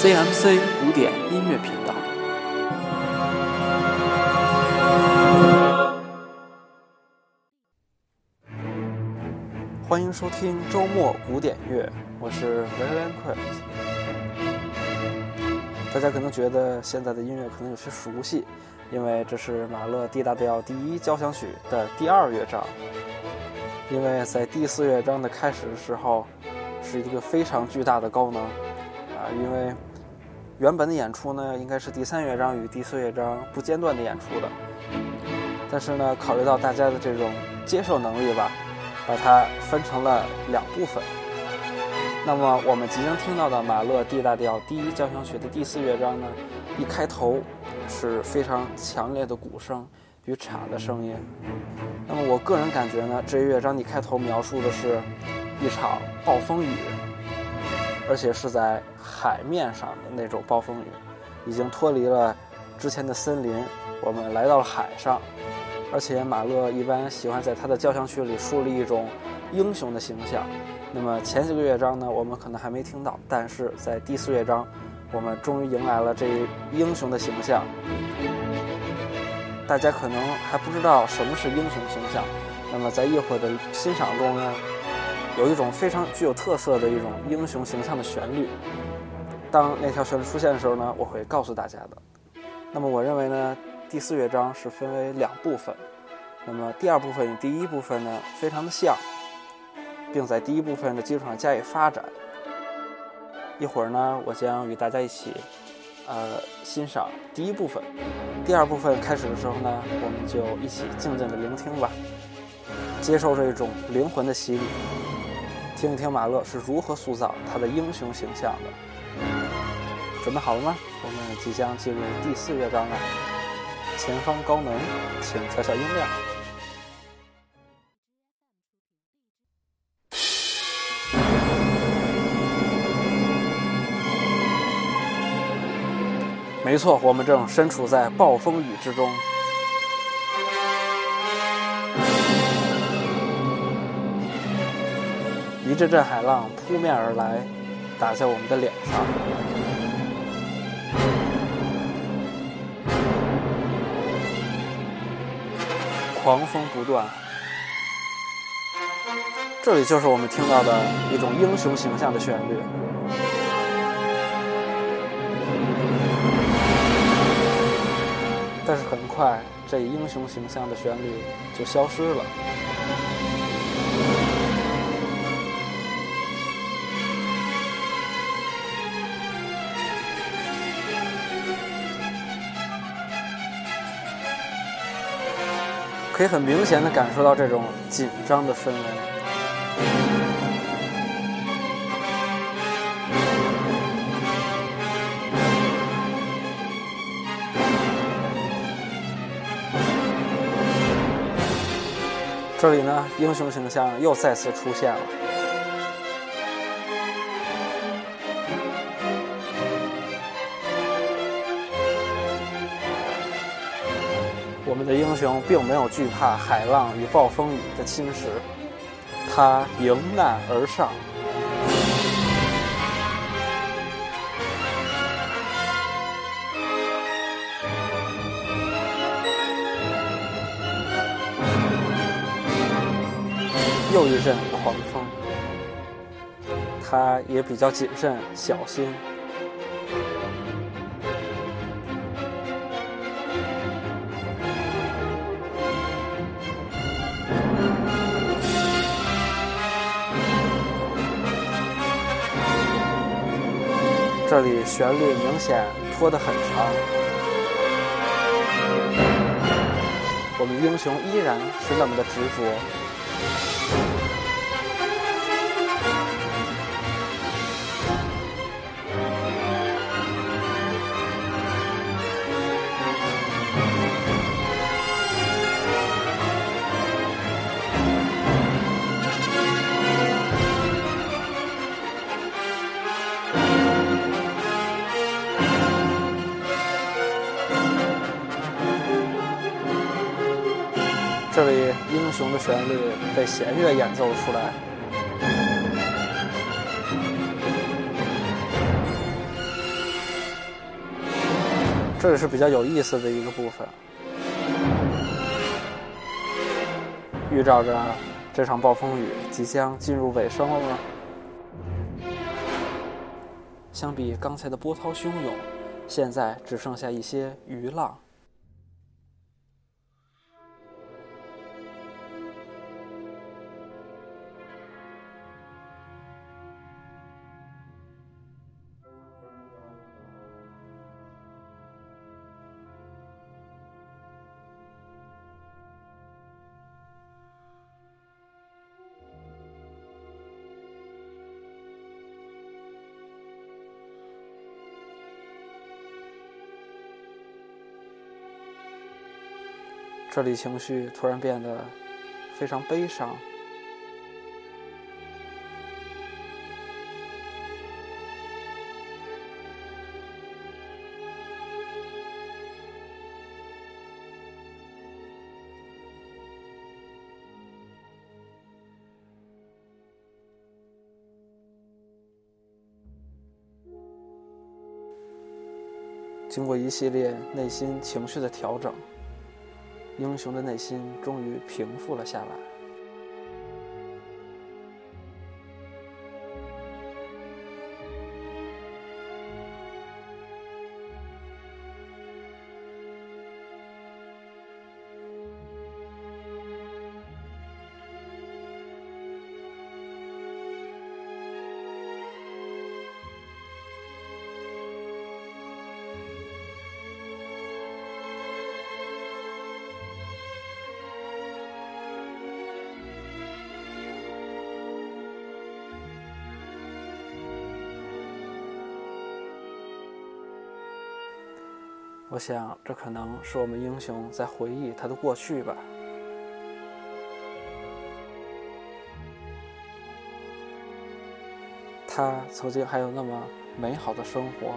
CMC 古典音乐频道。欢迎收听周末古典乐，我是 v i l i a m q u i t 大家可能觉得现在的音乐可能有些熟悉，因为这是马勒 D 大调第一交响曲的第二乐章。因为在第四乐章的开始的时候，是一个非常巨大的高能啊！因为原本的演出呢，应该是第三乐章与第四乐章不间断的演出的，但是呢，考虑到大家的这种接受能力吧。把它分成了两部分。那么我们即将听到的马勒 D 大调第一交响曲的第四乐章呢，一开头是非常强烈的鼓声与镲的声音。那么我个人感觉呢，这一乐章一开头描述的是一场暴风雨，而且是在海面上的那种暴风雨，已经脱离了之前的森林，我们来到了海上。而且马勒一般喜欢在他的交响曲里树立一种英雄的形象。那么前几个乐章呢，我们可能还没听到，但是在第四乐章，我们终于迎来了这一英雄的形象。大家可能还不知道什么是英雄形象。那么在一会儿的欣赏中呢，有一种非常具有特色的一种英雄形象的旋律。当那条旋律出现的时候呢，我会告诉大家的。那么我认为呢。第四乐章是分为两部分，那么第二部分与第一部分呢非常的像，并在第一部分的基础上加以发展。一会儿呢，我将与大家一起，呃，欣赏第一部分。第二部分开始的时候呢，我们就一起静静的聆听吧，接受这种灵魂的洗礼，听一听马勒是如何塑造他的英雄形象的。准备好了吗？我们即将进入第四乐章了。前方高能，请调小音量。没错，我们正身处在暴风雨之中，一阵阵海浪扑面而来，打在我们的脸上。狂风不断，这里就是我们听到的一种英雄形象的旋律。但是很快，这英雄形象的旋律就消失了。可以很明显的感受到这种紧张的氛围。这里呢，英雄形象又再次出现了。我们的英雄并没有惧怕海浪与暴风雨的侵蚀，他迎难而上。又一阵狂风，他也比较谨慎小心。这里旋律明显拖得很长，我们英雄依然是那么的执着。英雄的旋律被弦乐演奏出来，这也是比较有意思的一个部分，预兆着这场暴风雨即将进入尾声了吗。相比刚才的波涛汹涌，现在只剩下一些余浪。这里情绪突然变得非常悲伤。经过一系列内心情绪的调整。英雄的内心终于平复了下来。我想，这可能是我们英雄在回忆他的过去吧。他曾经还有那么美好的生活。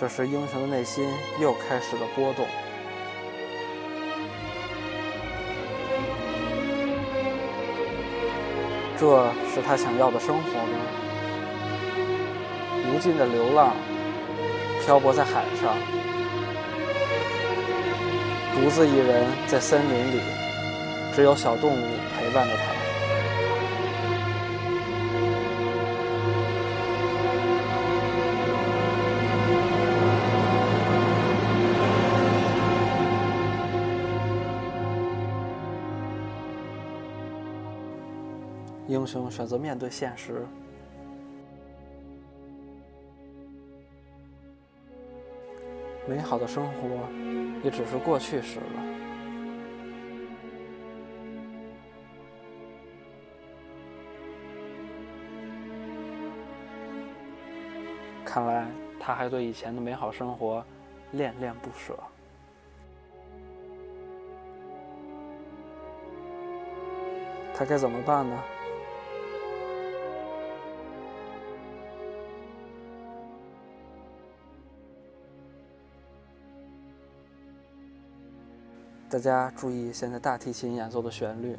这时，英雄的内心又开始了波动。这是他想要的生活吗？无尽的流浪，漂泊在海上，独自一人在森林里，只有小动物陪伴着他。英雄选择面对现实，美好的生活也只是过去时了。看来他还对以前的美好生活恋恋不舍。他该怎么办呢？大家注意现在大提琴演奏的旋律。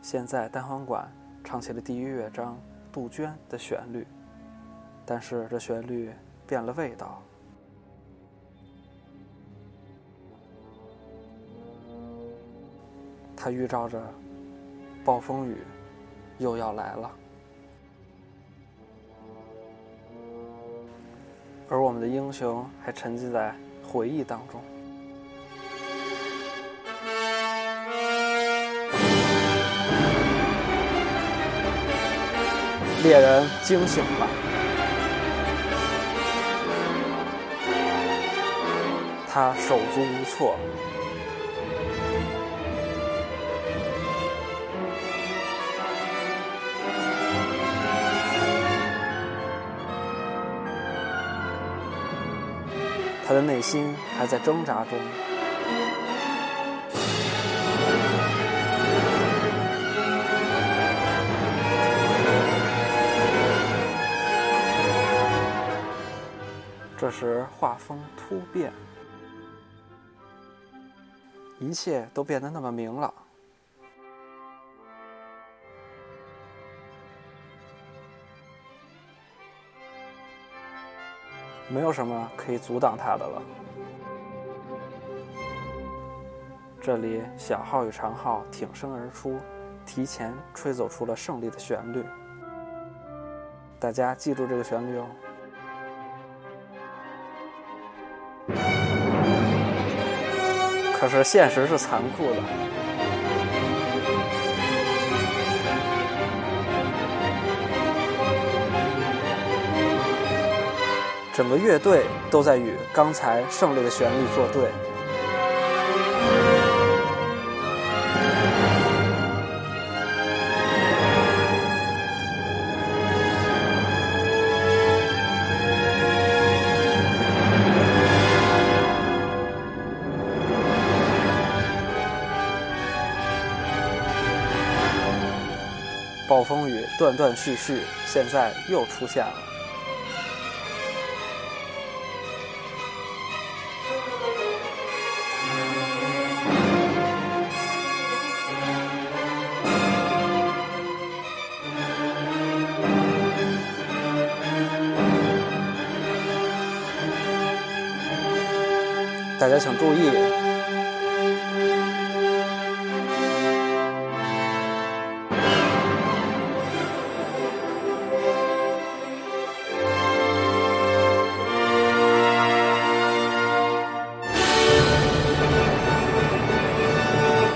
现在单簧管唱起了第一乐章杜鹃的旋律，但是这旋律变了味道。它预兆着暴风雨又要来了。而我们的英雄还沉浸在回忆当中。猎人惊醒了，他手足无措。我的内心还在挣扎中。这时，画风突变，一切都变得那么明朗，没有什么可以阻挡他的了。这里，小号与长号挺身而出，提前吹奏出了胜利的旋律。大家记住这个旋律哦。可是现实是残酷的，整个乐队都在与刚才胜利的旋律作对。暴风雨断断续续，现在又出现了。大家请注意。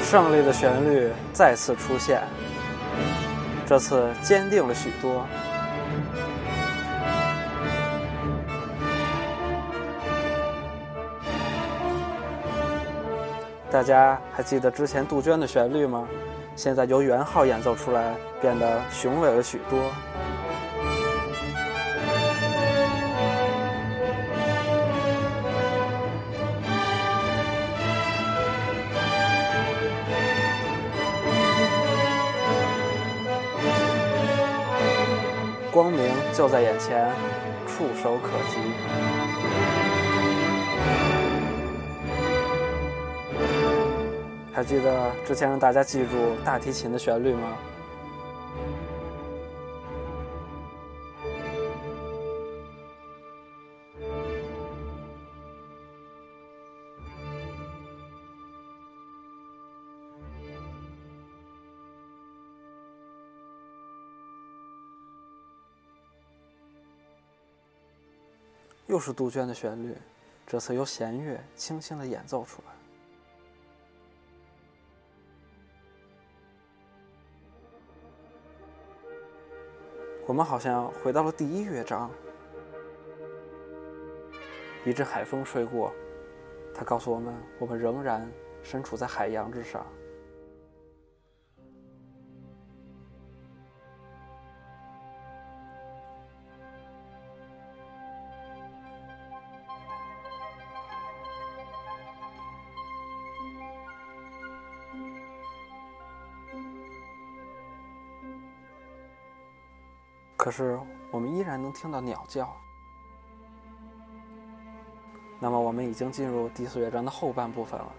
胜利的旋律再次出现，这次坚定了许多。大家还记得之前杜鹃的旋律吗？现在由元昊演奏出来，变得雄伟了许多。光明就在眼前，触手可及。还记得之前让大家记住大提琴的旋律吗？又是杜鹃的旋律，这次由弦乐轻轻的演奏出来。我们好像回到了第一乐章，一阵海风吹过，它告诉我们，我们仍然身处在海洋之上。可是，我们依然能听到鸟叫。那么，我们已经进入第四乐章的后半部分了。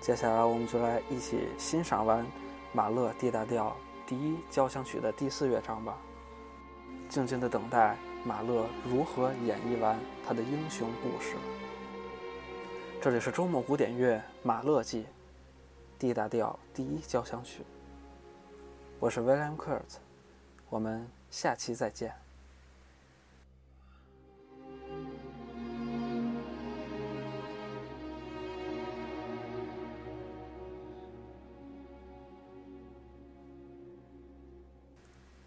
接下来，我们就来一起欣赏完马勒 D 大调第一交响曲的第四乐章吧。静静的等待马勒如何演绎完他的英雄故事。这里是周末古典乐《马勒记》D 大调第一交响曲。我是 William Kurt，我们下期再见。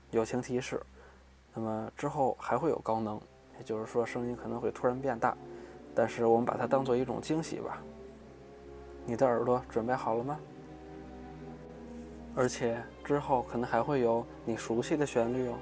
友情提示：那么之后还会有高能，也就是说声音可能会突然变大，但是我们把它当做一种惊喜吧。你的耳朵准备好了吗？而且之后可能还会有你熟悉的旋律哦。